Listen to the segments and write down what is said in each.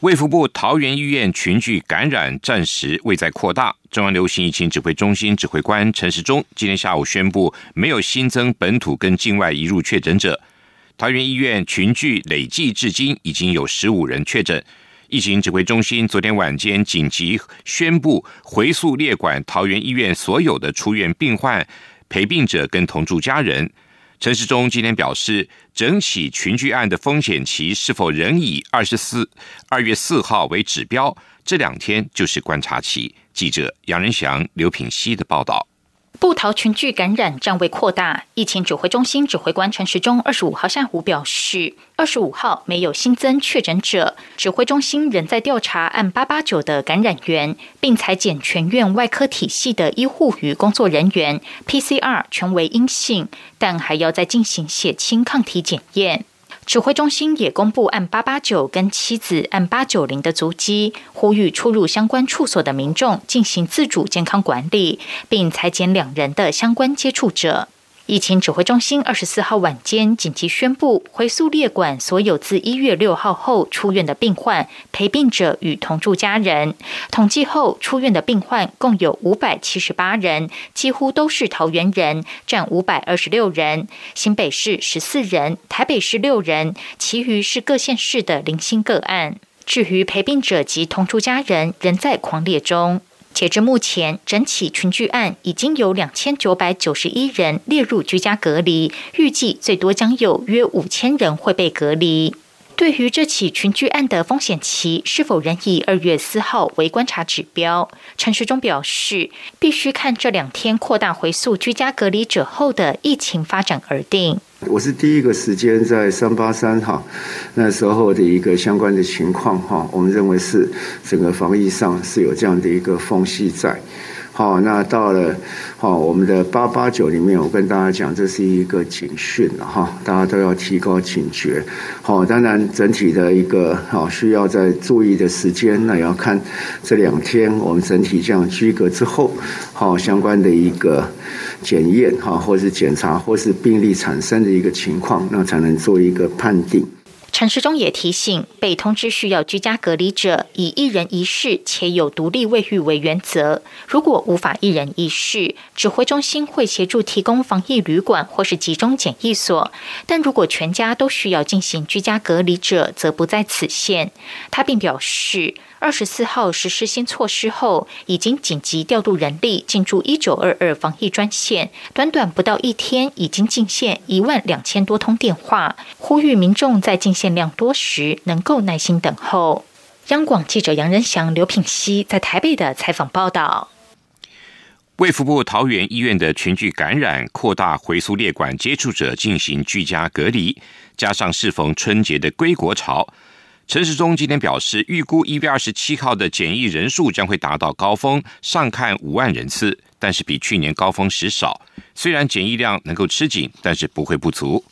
卫福部桃园医院群聚感染暂时未再扩大。中央流行疫情指挥中心指挥官陈时中今天下午宣布，没有新增本土跟境外移入确诊者。桃园医院群聚累计至今已经有十五人确诊。疫情指挥中心昨天晚间紧急宣布，回溯列管桃园医院所有的出院病患、陪病者跟同住家人。陈世忠今天表示，整起群聚案的风险期是否仍以二十四二月四号为指标？这两天就是观察期。记者杨仁祥、刘品溪的报道。布桃群聚感染暂未扩大，疫情指挥中心指挥官陈时中二十五号下午表示，二十五号没有新增确诊者，指挥中心仍在调查案八八九的感染源，并裁减全院外科体系的医护与工作人员，PCR 全为阴性，但还要再进行血清抗体检验。指挥中心也公布按八八九跟妻子按八九零的足迹，呼吁出入相关处所的民众进行自主健康管理，并裁减两人的相关接触者。疫情指挥中心二十四号晚间紧急宣布，回溯列管所有自一月六号后出院的病患、陪病者与同住家人。统计后，出院的病患共有五百七十八人，几乎都是桃园人，占五百二十六人；新北市十四人，台北市六人，其余是各县市的零星个案。至于陪病者及同住家人，仍在狂列中。截至目前，整起群聚案已经有两千九百九十一人列入居家隔离，预计最多将有约五千人会被隔离。对于这起群聚案的风险期是否仍以二月四号为观察指标，陈时中表示，必须看这两天扩大回溯居家隔离者后的疫情发展而定。我是第一个时间在三八三哈那时候的一个相关的情况哈，我们认为是整个防疫上是有这样的一个缝隙在。好，那到了好我们的八八九里面，我跟大家讲，这是一个警讯了哈，大家都要提高警觉。好，当然整体的一个好需要在注意的时间，那也要看这两天我们整体这样居隔之后，好相关的一个检验哈，或是检查，或是病例产生的一个情况，那才能做一个判定。陈时中也提醒，被通知需要居家隔离者，以一人一室且有独立卫浴为原则。如果无法一人一室，指挥中心会协助提供防疫旅馆或是集中检疫所。但如果全家都需要进行居家隔离者，则不在此限。他并表示。二十四号实施新措施后，已经紧急调度人力进驻一九二二防疫专线，短短不到一天，已经进线一万两千多通电话，呼吁民众在进线量多时能够耐心等候。央广记者杨仁祥、刘品熙在台北的采访报道。卫福部桃园医院的群聚感染扩大，回溯列管接触者进行居家隔离，加上适逢春节的归国潮。陈时中今天表示，预估一月二十七号的检疫人数将会达到高峰，上看五万人次，但是比去年高峰时少。虽然检疫量能够吃紧，但是不会不足。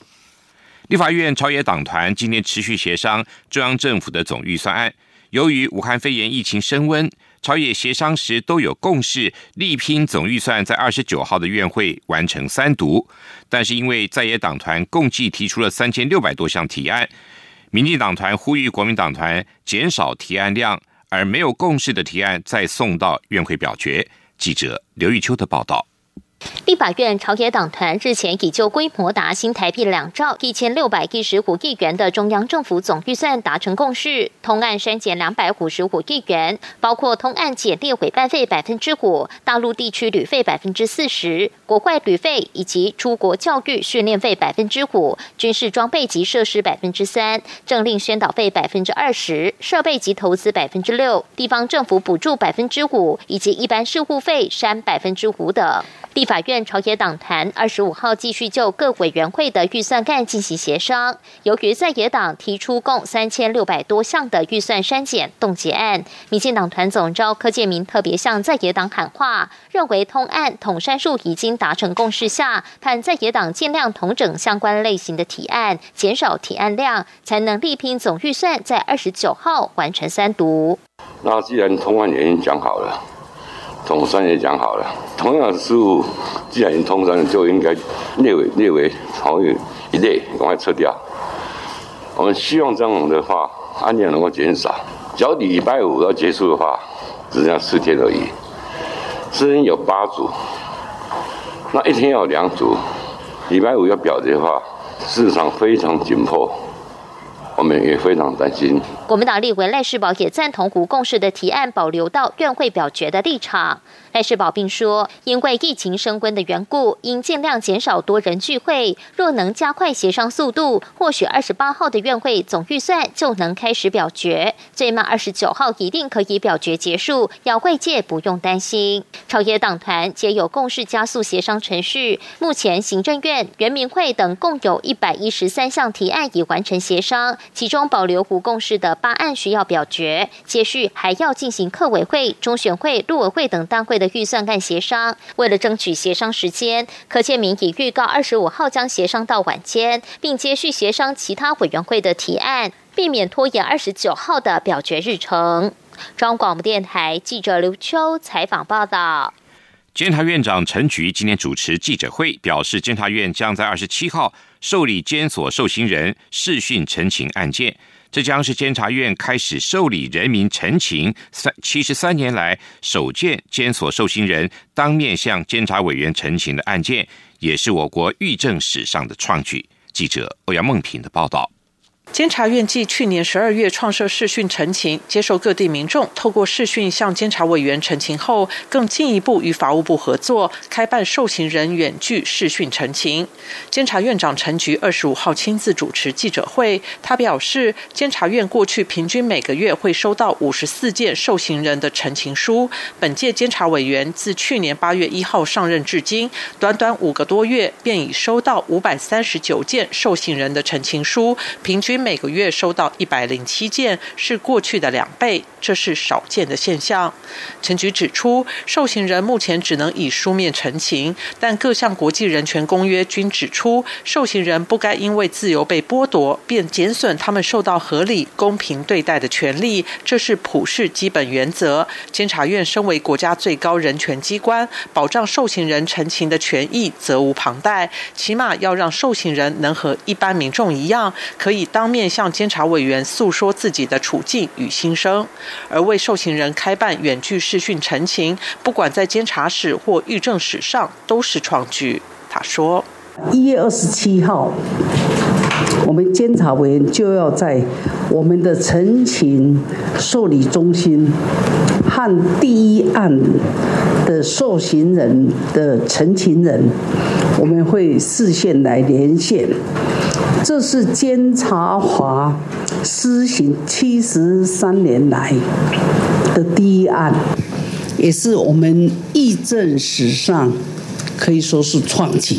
立法院朝野党团今天持续协商中央政府的总预算案。由于武汉肺炎疫情升温，朝野协商时都有共识，力拼总预算在二十九号的院会完成三读。但是因为在野党团共计提出了三千六百多项提案。民进党团呼吁国民党团减少提案量，而没有共识的提案再送到院会表决。记者刘玉秋的报道。立法院朝野党团日前已就规模达新台币两兆一千六百一十五亿元的中央政府总预算达成共识，通案删减两百五十五亿元，包括通案减列委办费百分之五、大陆地区旅费百分之四十、国外旅费以及出国教育训练费百分之五、军事装备及设施百分之三、政令宣导费百分之二十、设备及投资百分之六、地方政府补助百分之五以及一般事务费删百分之五等。立法院朝野党团二十五号继续就各委员会的预算案进行协商。由于在野党提出共三千六百多项的预算删减冻结案，民进党团总召柯建明特别向在野党喊话，认为通案统删数已经达成共识下，盼在野党尽量统整相关类型的提案，减少提案量，才能力拼总预算在二十九号完成三读。那既然通案已经讲好了。统三也讲好了，同样的事物，既然已经通三，就应该列为列为同一一类，赶快撤掉。我们希望这样的话，案件能够减少。脚底礼拜五要结束的话，只剩下四天而已。四天有八组，那一天要两组，礼拜五要表决的话，市场非常紧迫。我们也非常担心。国民党立委赖世宝也赞同胡共识的提案保留到院会表决的立场。赖世宝并说，因为疫情升温的缘故，应尽量减少多人聚会。若能加快协商速度，或许二十八号的院会总预算就能开始表决，最慢二十九号一定可以表决结束，要会界不用担心。朝野党团皆有共识加速协商程序。目前行政院、人民会等共有一百一十三项提案已完成协商。其中保留无共识的八案需要表决，接续还要进行客委会、中选会、陆委会等单位的预算案协商。为了争取协商时间，柯建明已预告二十五号将协商到晚间，并接续协商其他委员会的提案，避免拖延二十九号的表决日程。中央广播电台记者刘秋采访报道。监察院长陈菊今天主持记者会，表示监察院将在二十七号受理监所受刑人视讯陈情案件，这将是监察院开始受理人民陈情三七十三年来首件监所受刑人当面向监察委员陈情的案件，也是我国狱政史上的创举。记者欧阳梦平的报道。监察院继去年十二月创设视讯陈情，接受各地民众透过视讯向监察委员陈情后，更进一步与法务部合作，开办受刑人远距视讯陈情。监察院长陈菊二十五号亲自主持记者会，他表示，监察院过去平均每个月会收到五十四件受刑人的陈情书。本届监察委员自去年八月一号上任至今，短短五个多月便已收到五百三十九件受刑人的陈情书，平均。每个月收到一百零七件，是过去的两倍，这是少见的现象。陈局指出，受刑人目前只能以书面陈情，但各项国际人权公约均指出，受刑人不该因为自由被剥夺，便减损他们受到合理公平对待的权利，这是普世基本原则。监察院身为国家最高人权机关，保障受刑人陈情的权益责无旁贷，起码要让受刑人能和一般民众一样，可以当。面向监察委员诉说自己的处境与心声，而为受刑人开办远距视讯陈情，不管在监察史或狱政史上都是创举。他说：“一月二十七号，我们监察委员就要在我们的陈情受理中心和第一案的受刑人的陈情人，我们会视线来连线。”这是监察法施行七十三年来的第一案，也是我们议政史上可以说是创举。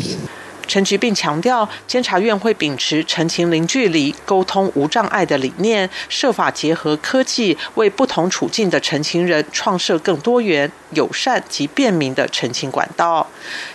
陈局并强调，监察院会秉持陈情零距离、沟通无障碍的理念，设法结合科技，为不同处境的陈情人创设更多元、友善及便民的陈情管道。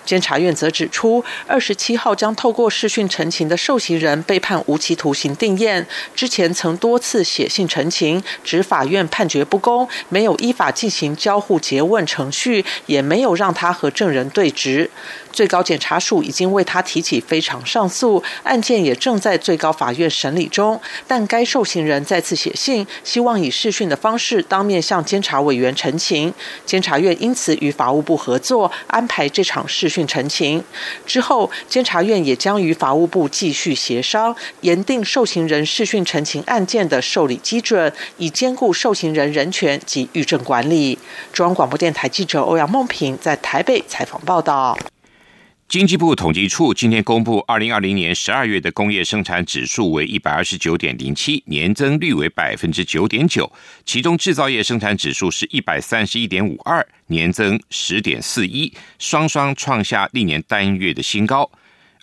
监察院则指出，二十七号将透过视讯陈情的受刑人被判无期徒刑定验，之前曾多次写信陈情，指法院判决不公，没有依法进行交互诘问程序，也没有让他和证人对质。最高检察署已经为他提起非常上诉，案件也正在最高法院审理中。但该受刑人再次写信，希望以视讯的方式当面向监察委员陈情。监察院院因此与法务部合作，安排这场视讯陈情。之后，监察院也将与法务部继续协商，严定受刑人视讯陈情案件的受理基准，以兼顾受刑人人权及狱政管理。中央广播电台记者欧阳梦平在台北采访报道。经济部统计处今天公布，二零二零年十二月的工业生产指数为一百二十九点零七，年增率为百分之九点九。其中制造业生产指数是一百三十一点五二，年增十点四一，双双创下历年单月的新高。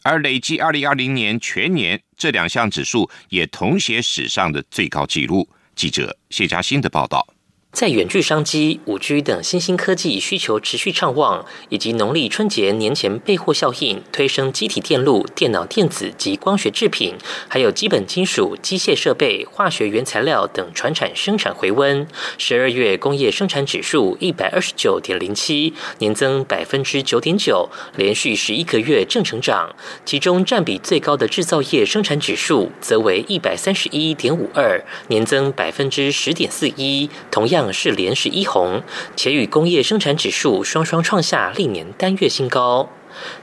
而累计二零二零年全年这两项指数也同写史上的最高纪录。记者谢嘉欣的报道。在远距商机、五 G 等新兴科技需求持续畅旺，以及农历春节年前备货效应推升机体电路、电脑电子及光学制品，还有基本金属、机械设备、化学原材料等传产生产回温。十二月工业生产指数一百二十九点零七，年增百分之九点九，连续十一个月正成长。其中占比最高的制造业生产指数则为一百三十一点五二，年增百分之十点四一，同样。是连十一红，且与工业生产指数双双创下历年单月新高。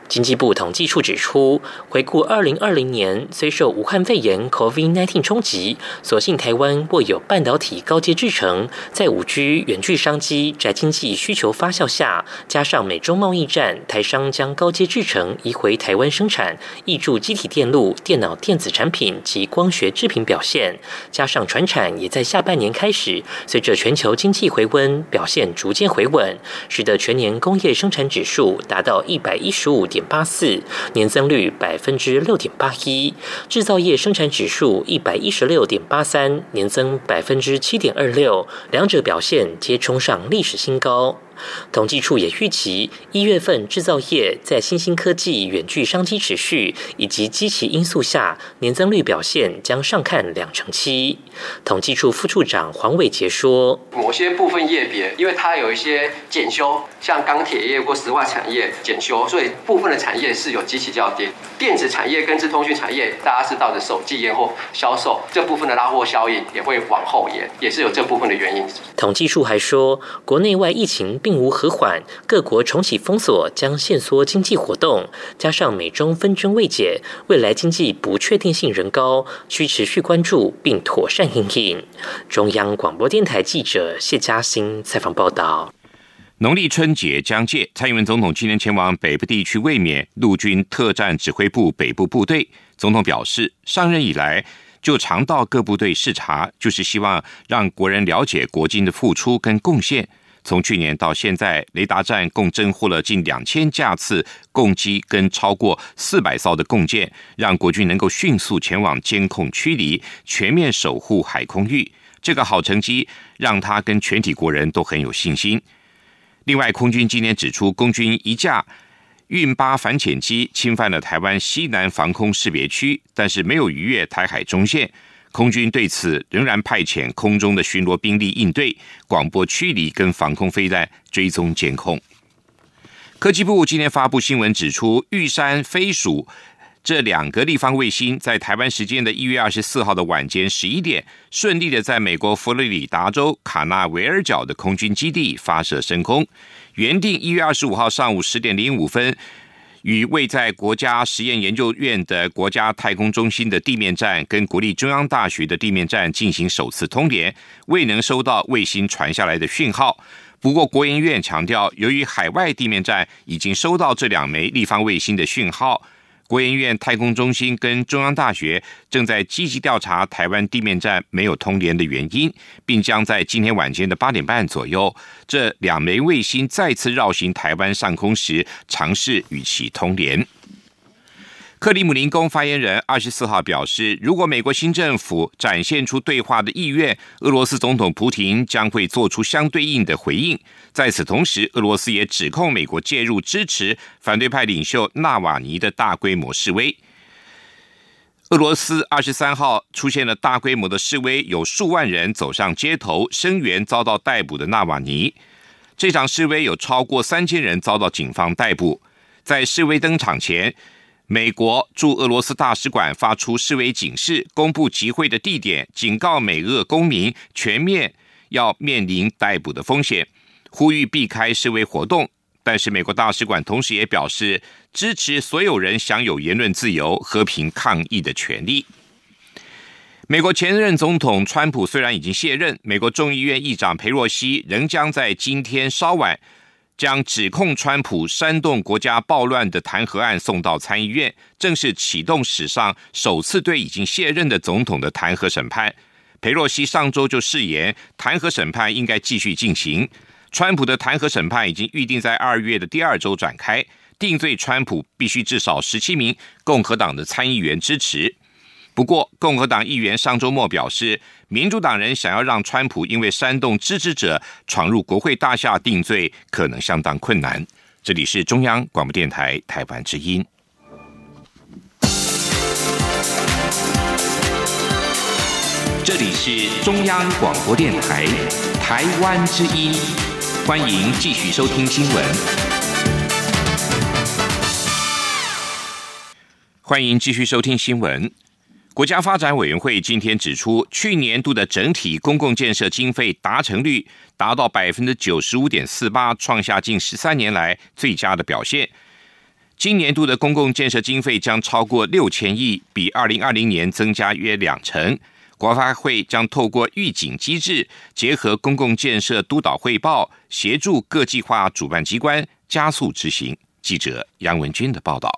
经济部统计处指出，回顾二零二零年，虽受武汉肺炎 （COVID-19） 冲击，所幸台湾握有半导体高阶制程，在五 G 远距商机、宅经济需求发酵下，加上美中贸易战，台商将高阶制程移回台湾生产，挹注机体电路、电脑电子产品及光学制品表现。加上船产也在下半年开始，随着全球经济回温，表现逐渐回稳，使得全年工业生产指数达到一百一十五点点。八四年增率百分之六点八一，制造业生产指数一百一十六点八三，年增百分之七点二六，两者表现皆冲上历史新高。统计处也预期，一月份制造业在新兴科技、远距商机持续以及积极因素下，年增率表现将上看两成七。统计处副处长黄伟杰说：“某些部分业别，因为它有一些检修，像钢铁业或石化产业检修，所以部分的产业是有积极较跌。电子产业跟智通讯产业，大家知道的手机延后销售这部分的拉货效应也会往后延，也是有这部分的原因。”统计处还说，国内外疫情。并并无和缓，各国重启封锁将限缩经济活动，加上美中纷争未解，未来经济不确定性仍高，需持续关注并妥善应应。中央广播电台记者谢嘉欣采访报道。农历春节将届，蔡英文总统今年前往北部地区卫冕陆军特战指挥部北部部队。总统表示，上任以来就常到各部队视察，就是希望让国人了解国军的付出跟贡献。从去年到现在，雷达站共侦获了近两千架次共机跟超过四百艘的共舰，让国军能够迅速前往监控驱离，全面守护海空域。这个好成绩让他跟全体国人都很有信心。另外，空军今天指出，空军一架运八反潜机侵犯了台湾西南防空识别区，但是没有逾越台海中线。空军对此仍然派遣空中的巡逻兵力应对，广播驱离跟防空飞弹追踪监控。科技部今天发布新闻指出，玉山飞鼠这两个立方卫星在台湾时间的一月二十四号的晚间十一点，顺利的在美国佛罗里达州卡纳维尔角的空军基地发射升空，原定一月二十五号上午十点零五分。与位在国家实验研究院的国家太空中心的地面站跟国立中央大学的地面站进行首次通联，未能收到卫星传下来的讯号。不过，国研院强调，由于海外地面站已经收到这两枚立方卫星的讯号。国研院太空中心跟中央大学正在积极调查台湾地面站没有通联的原因，并将在今天晚间的八点半左右，这两枚卫星再次绕行台湾上空时，尝试与其通联。克里姆林宫发言人二十四号表示，如果美国新政府展现出对话的意愿，俄罗斯总统普廷将会做出相对应的回应。在此同时，俄罗斯也指控美国介入支持反对派领袖纳瓦尼的大规模示威。俄罗斯二十三号出现了大规模的示威，有数万人走上街头声援遭到逮捕的纳瓦尼。这场示威有超过三千人遭到警方逮捕。在示威登场前。美国驻俄罗斯大使馆发出示威警示，公布集会的地点，警告美俄公民全面要面临逮捕的风险，呼吁避开示威活动。但是，美国大使馆同时也表示支持所有人享有言论自由、和平抗议的权利。美国前任总统川普虽然已经卸任，美国众议院议长佩洛西仍将在今天稍晚。将指控川普煽动国家暴乱的弹劾案送到参议院，正式启动史上首次对已经卸任的总统的弹劾审判。佩洛西上周就誓言，弹劾审判应该继续进行。川普的弹劾审判已经预定在二月的第二周展开，定罪川普必须至少十七名共和党的参议员支持。不过，共和党议员上周末表示，民主党人想要让川普因为煽动支持者闯入国会大厦定罪，可能相当困难。这里是中央广播电台台湾之音。这里是中央广播电台台湾之音，欢迎继续收听新闻。欢迎继续收听新闻。国家发展委员会今天指出，去年度的整体公共建设经费达成率达到百分之九十五点四八，创下近十三年来最佳的表现。今年度的公共建设经费将超过六千亿，比二零二零年增加约两成。国发会将透过预警机制，结合公共建设督导汇报，协助各计划主办机关加速执行。记者杨文军的报道。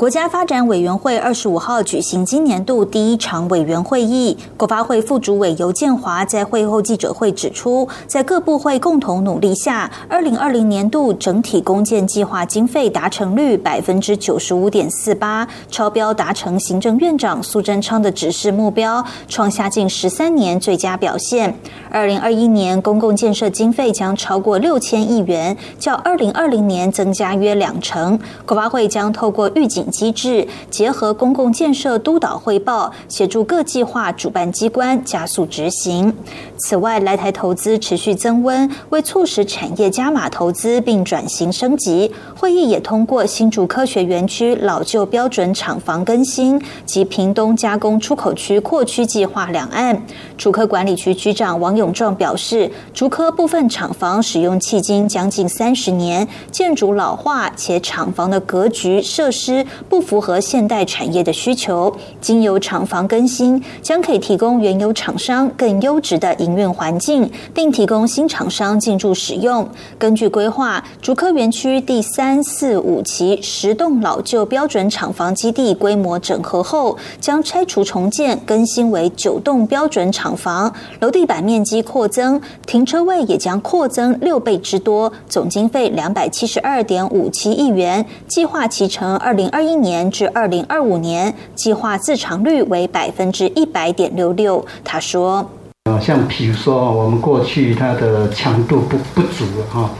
国家发展委员会二十五号举行今年度第一场委员会议，国发会副主委尤建华在会后记者会指出，在各部会共同努力下，二零二零年度整体公建计划经费达成率百分之九十五点四八，超标达成行政院长苏贞昌的指示目标，创下近十三年最佳表现。二零二一年公共建设经费将超过六千亿元，较二零二零年增加约两成。国发会将透过预警。机制结合公共建设督导汇报，协助各计划主办机关加速执行。此外，来台投资持续增温，为促使产业加码投资并转型升级，会议也通过新竹科学园区老旧标准厂房更新及屏东加工出口区扩区计划两案。竹科管理局局长王永壮表示，竹科部分厂房使用迄今将近三十年，建筑老化，且厂房的格局设施。不符合现代产业的需求，经由厂房更新，将可以提供原有厂商更优质的营运环境，并提供新厂商进驻使用。根据规划，竹科园区第三、四、五期十栋老旧标准厂房基地规模整合后，将拆除重建，更新为九栋标准厂房，楼地板面积扩增，停车位也将扩增六倍之多，总经费两百七十二点五七亿元，计划期成二零二二。一年至二零二五年，计划自偿率为百分之一百点六六。他说：“呃，像比如说，我们过去它的强度不不足哈，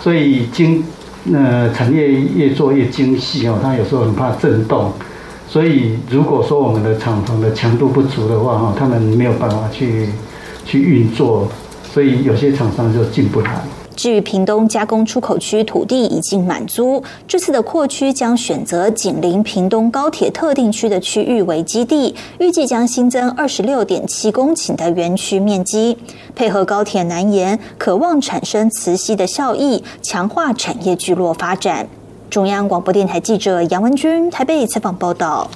所以精呃产业越做越精细哦，它有时候很怕震动，所以如果说我们的厂房的强度不足的话哈，他们没有办法去去运作，所以有些厂商就进不来。”至于屏东加工出口区土地已经满租，这次的扩区将选择紧邻屏东高铁特定区的区域为基地，预计将新增二十六点七公顷的园区面积，配合高铁南延，渴望产生磁吸的效益，强化产业聚落发展。中央广播电台记者杨文君台北采访报道。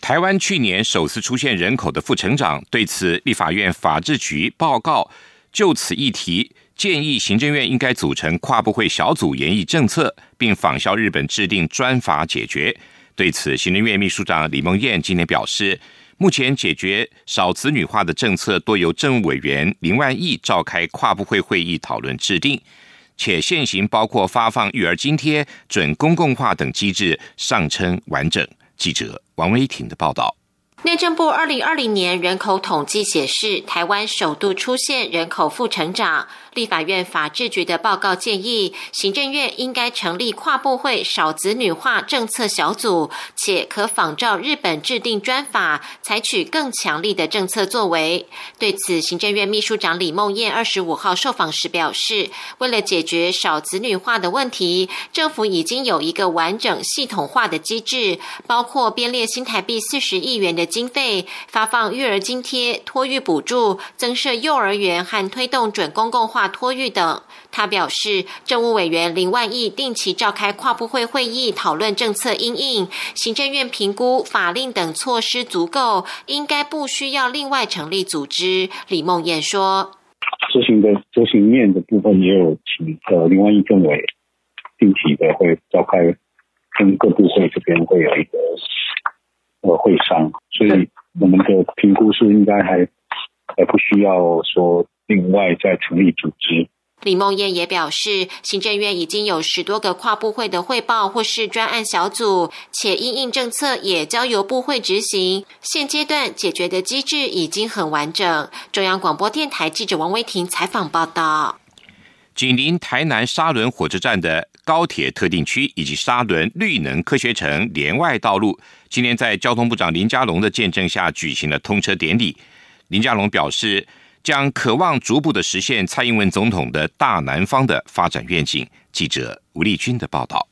台湾去年首次出现人口的负成长，对此立法院法制局报告就此议题。建议行政院应该组成跨部会小组研议政策，并仿效日本制定专法解决。对此，行政院秘书长李梦燕今天表示，目前解决少子女化的政策多由政务委员林万亿召开跨部会会议讨论制定，且现行包括发放育儿津贴、准公共化等机制尚称完整。记者王威婷的报道。内政部二零二零年人口统计显示，台湾首度出现人口负成长。立法院法制局的报告建议，行政院应该成立跨部会少子女化政策小组，且可仿照日本制定专法，采取更强力的政策作为。对此，行政院秘书长李梦燕二十五号受访时表示，为了解决少子女化的问题，政府已经有一个完整系统化的机制，包括编列新台币四十亿元的经费，发放育儿津贴、托育补助、增设幼儿园和推动准公共化。托育等，他表示，政务委员林万亿定期召开跨部会会议，讨论政策因应。行政院评估法令等措施足够，应该不需要另外成立组织。李梦燕说：“执行的执行面的部分也有请呃林万亿政委定期的会召开跟各部会这边会有一个呃会商，所以我们的评估是应该还还不需要说另外再成立组织。李梦燕也表示，行政院已经有十多个跨部会的汇报或是专案小组，且因应政策也交由部会执行。现阶段解决的机制已经很完整。中央广播电台记者王威婷采访报道。紧邻台南沙仑火车站的高铁特定区以及沙仑绿能科学城连外道路，今天在交通部长林佳龙的见证下举行了通车典礼。林佳龙表示。将渴望逐步的实现蔡英文总统的大南方的发展愿景。记者吴丽君的报道。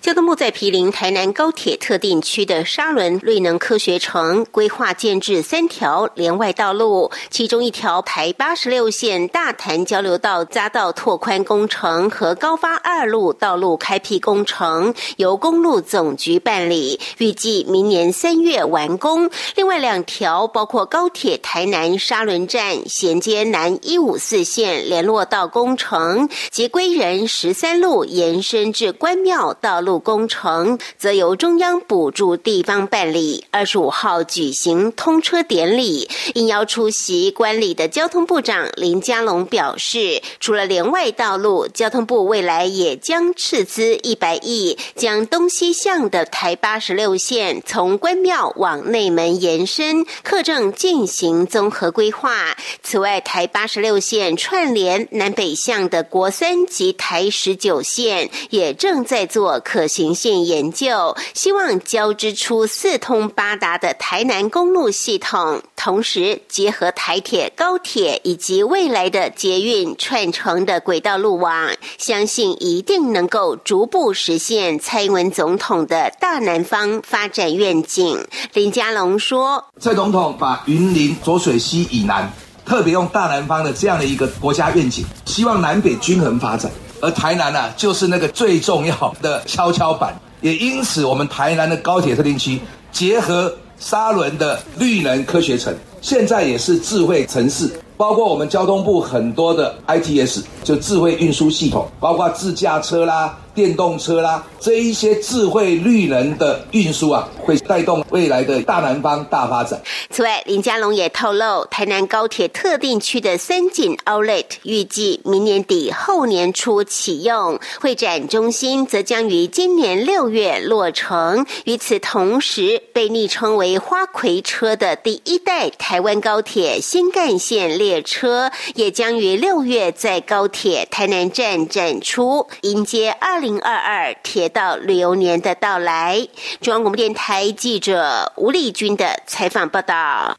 交通部在毗邻台南高铁特定区的沙仑绿能科学城规划建制三条连外道路，其中一条台八十六线大潭交流道匝道拓宽工程和高发二路道路开辟工程由公路总局办理，预计明年三月完工。另外两条包括高铁台南沙仑站衔接南一五四线联络道工程及归仁十三路延伸至关庙。道路路工程则由中央补助地方办理。二十五号举行通车典礼，应邀出席观礼的交通部长林佳龙表示，除了连外道路，交通部未来也将斥资一百亿，将东西向的台八十六线从关庙往内门延伸，客正进行综合规划。此外，台八十六线串联南北向的国三及台十九线也正在做。可可行性研究，希望交织出四通八达的台南公路系统，同时结合台铁、高铁以及未来的捷运串成的轨道路网，相信一定能够逐步实现蔡英文总统的大南方发展愿景。林佳龙说：“蔡总统把云林浊水溪以南，特别用大南方的这样的一个国家愿景，希望南北均衡发展。”而台南呢，就是那个最重要的跷跷板，也因此，我们台南的高铁特定区结合沙仑的绿能科学城，现在也是智慧城市，包括我们交通部很多的 ITS，就智慧运输系统，包括自驾车啦。电动车啦，这一些智慧绿能的运输啊，会带动未来的大南方大发展。此外，林佳龙也透露，台南高铁特定区的三井 Outlet 预计明年底后年初启用，会展中心则将于今年六月落成。与此同时，被昵称为“花魁车”的第一代台湾高铁新干线列车，也将于六月在高铁台南站展出，迎接二零。零二二铁道旅游年的到来，中央广播电台记者吴丽君的采访报道。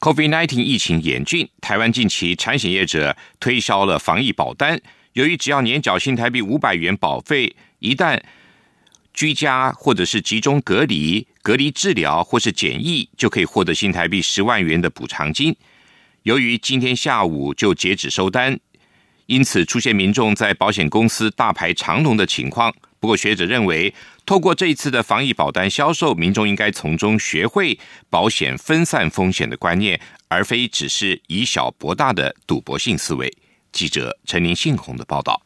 COVID-19 疫情严峻，台湾近期产险业者推销了防疫保单，由于只要年缴新台币五百元保费，一旦居家或者是集中隔离、隔离治疗或是检疫，就可以获得新台币十万元的补偿金。由于今天下午就截止收单。因此出现民众在保险公司大排长龙的情况。不过学者认为，透过这一次的防疫保单销售，民众应该从中学会保险分散风险的观念，而非只是以小博大的赌博性思维。记者陈林信宏的报道。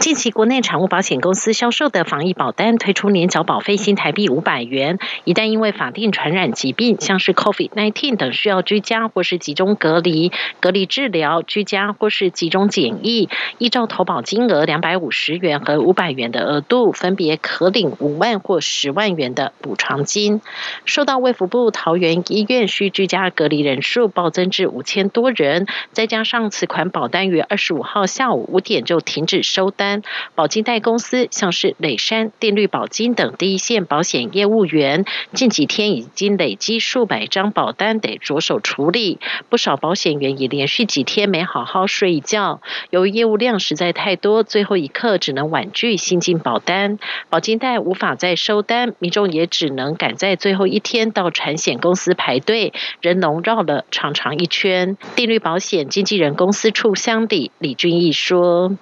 近期国内产物保险公司销售的防疫保单推出年缴保费新台币五百元，一旦因为法定传染疾病，像是 COVID-19 等需要居家或是集中隔离、隔离治疗、居家或是集中检疫，依照投保金额两百五十元和五百元的额度，分别可领五万或十万元的补偿金。受到卫福部桃园医院需居家隔离人数暴增至五千多人，再加上此款保单于二十五号下午五点就停止收单。保金贷公司像是磊山、电绿保金等第一线保险业务员，近几天已经累积数百张保单得着手处理。不少保险员也连续几天没好好睡一觉，由于业务量实在太多，最后一刻只能婉拒新进保单。保金贷无法再收单，民众也只能赶在最后一天到产险公司排队，人龙绕了长长一圈。电绿保险经纪人公司处乡里李俊义说。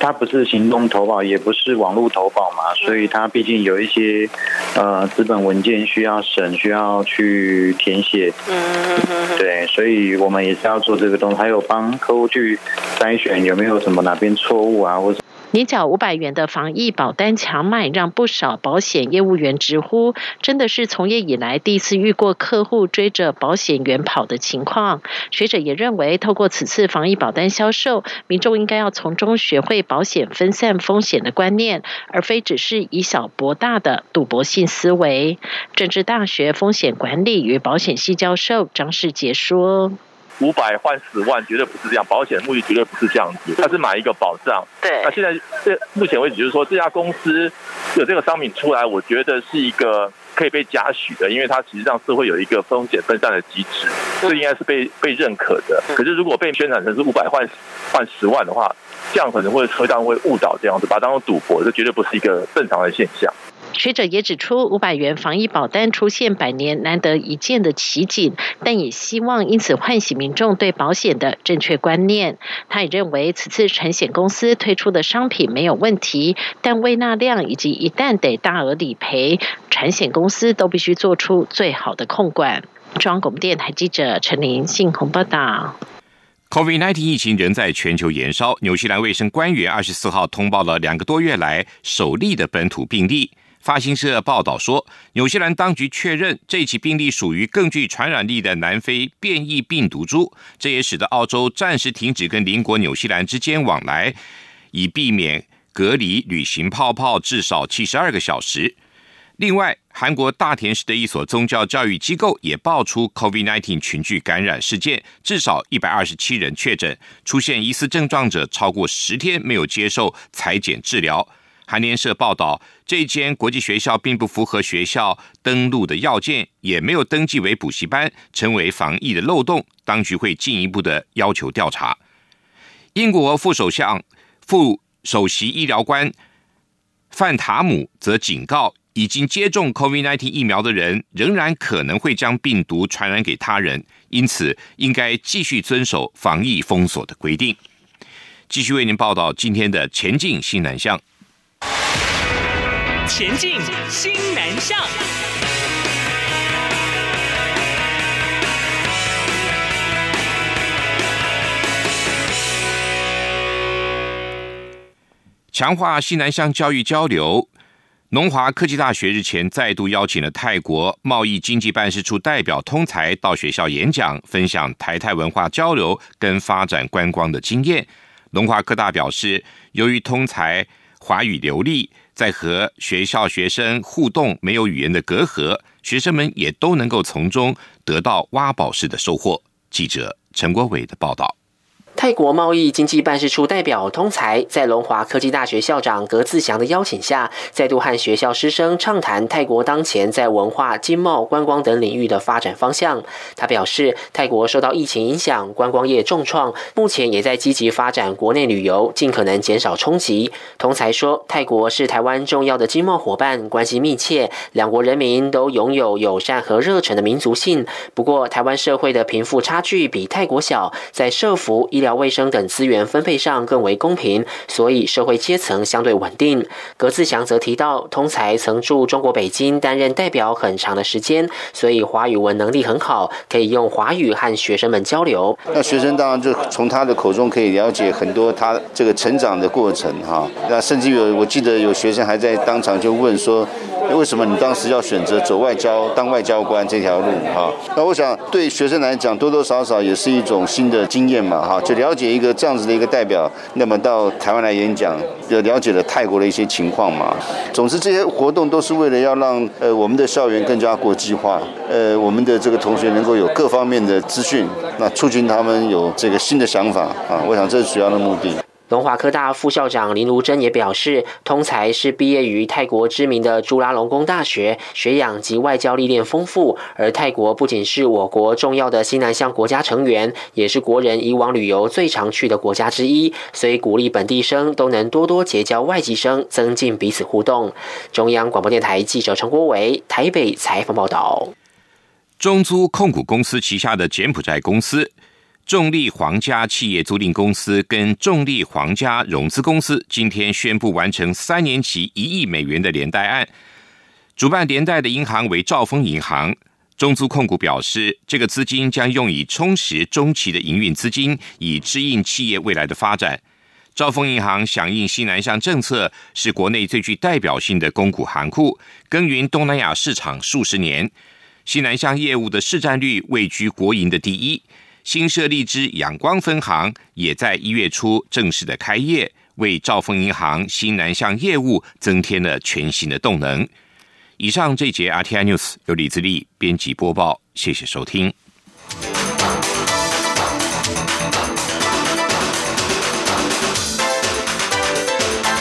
它不是行动投保，也不是网络投保嘛，所以它毕竟有一些呃资本文件需要审，需要去填写。嗯对，所以我们也是要做这个东西，还有帮客户去筛选有没有什么哪边错误啊，或者。年缴五百元的防疫保单强卖，让不少保险业务员直呼，真的是从业以来第一次遇过客户追着保险员跑的情况。学者也认为，透过此次防疫保单销售，民众应该要从中学会保险分散风险的观念，而非只是以小博大的赌博性思维。政治大学风险管理与保险系教授张世杰说。五百换十万绝对不是这样，保险目的绝对不是这样子，它是买一个保障。对。那现在这目前为止就是说，这家公司有这个商品出来，我觉得是一个可以被嘉许的，因为它实际上是会有一个风险分散的机制，这应该是被被认可的。可是如果被宣传成是五百换换十万的话，这样可能会车上会误导这样子，把它当做赌博，这绝对不是一个正常的现象。学者也指出，五百元防疫保单出现百年难得一见的奇景，但也希望因此唤醒民众对保险的正确观念。他也认为，此次产险公司推出的商品没有问题，但未纳量以及一旦得大额理赔，产险公司都必须做出最好的控管。中央广电台记者陈琳信鸿报道。COVID-19 疫情仍在全球延烧，纽西兰卫生官员二十四号通报了两个多月来首例的本土病例。发新社报道说，纽西兰当局确认这起病例属于更具传染力的南非变异病毒株，这也使得澳洲暂时停止跟邻国纽西兰之间往来，以避免隔离旅行泡泡至少七十二个小时。另外，韩国大田市的一所宗教教育机构也爆出 COVID-19 群聚感染事件，至少一百二十七人确诊，出现疑似症状者超过十天没有接受裁剪治疗。韩联社报道，这间国际学校并不符合学校登录的要件，也没有登记为补习班，成为防疫的漏洞。当局会进一步的要求调查。英国副首相、副首席医疗官范塔姆则警告，已经接种 COVID-19 疫苗的人仍然可能会将病毒传染给他人，因此应该继续遵守防疫封锁的规定。继续为您报道今天的前进新南向。前进，新南向。强化西南向教育交流，农华科技大学日前再度邀请了泰国贸易经济办事处代表通才到学校演讲，分享台泰文化交流跟发展观光的经验。农华科大表示，由于通才华语流利。在和学校学生互动，没有语言的隔阂，学生们也都能够从中得到挖宝式的收获。记者陈国伟的报道。泰国贸易经济办事处代表通才在龙华科技大学校长葛自祥的邀请下，再度和学校师生畅谈泰国当前在文化、经贸、观光等领域的发展方向。他表示，泰国受到疫情影响，观光业重创，目前也在积极发展国内旅游，尽可能减少冲击。通才说，泰国是台湾重要的经贸伙伴，关系密切，两国人民都拥有友善和热忱的民族性。不过，台湾社会的贫富差距比泰国小，在社福医疗。卫生等资源分配上更为公平，所以社会阶层相对稳定。葛自祥则提到，通才曾驻中国北京担任代表很长的时间，所以华语文能力很好，可以用华语和学生们交流。那学生当然就从他的口中可以了解很多他这个成长的过程哈。那甚至有我记得有学生还在当场就问说。为什么你当时要选择走外交当外交官这条路哈？那我想对学生来讲，多多少少也是一种新的经验嘛哈，就了解一个这样子的一个代表，那么到台湾来演讲，就了解了泰国的一些情况嘛。总之，这些活动都是为了要让呃我们的校园更加国际化，呃我们的这个同学能够有各方面的资讯，那促进他们有这个新的想法啊。我想这是主要的目的。龙华科大副校长林如珍也表示，通才是毕业于泰国知名的朱拉隆功大学，学养及外交历练丰富。而泰国不仅是我国重要的西南向国家成员，也是国人以往旅游最常去的国家之一。所以鼓励本地生都能多多结交外籍生，增进彼此互动。中央广播电台记者陈国伟台北采访报道。中租控股公司旗下的柬埔寨公司。重力皇家企业租赁公司跟重力皇家融资公司今天宣布完成三年期一亿美元的连带案。主办连带的银行为兆丰银行。中租控股表示，这个资金将用以充实中期的营运资金，以支应企业未来的发展。兆丰银行响应西南向政策，是国内最具代表性的公股行库，耕耘东南亚市场数十年。西南向业务的市占率位居国营的第一。新设立之阳光分行也在一月初正式的开业，为兆丰银行新南向业务增添了全新的动能。以上这节 RTI News 由李自立编辑播报，谢谢收听。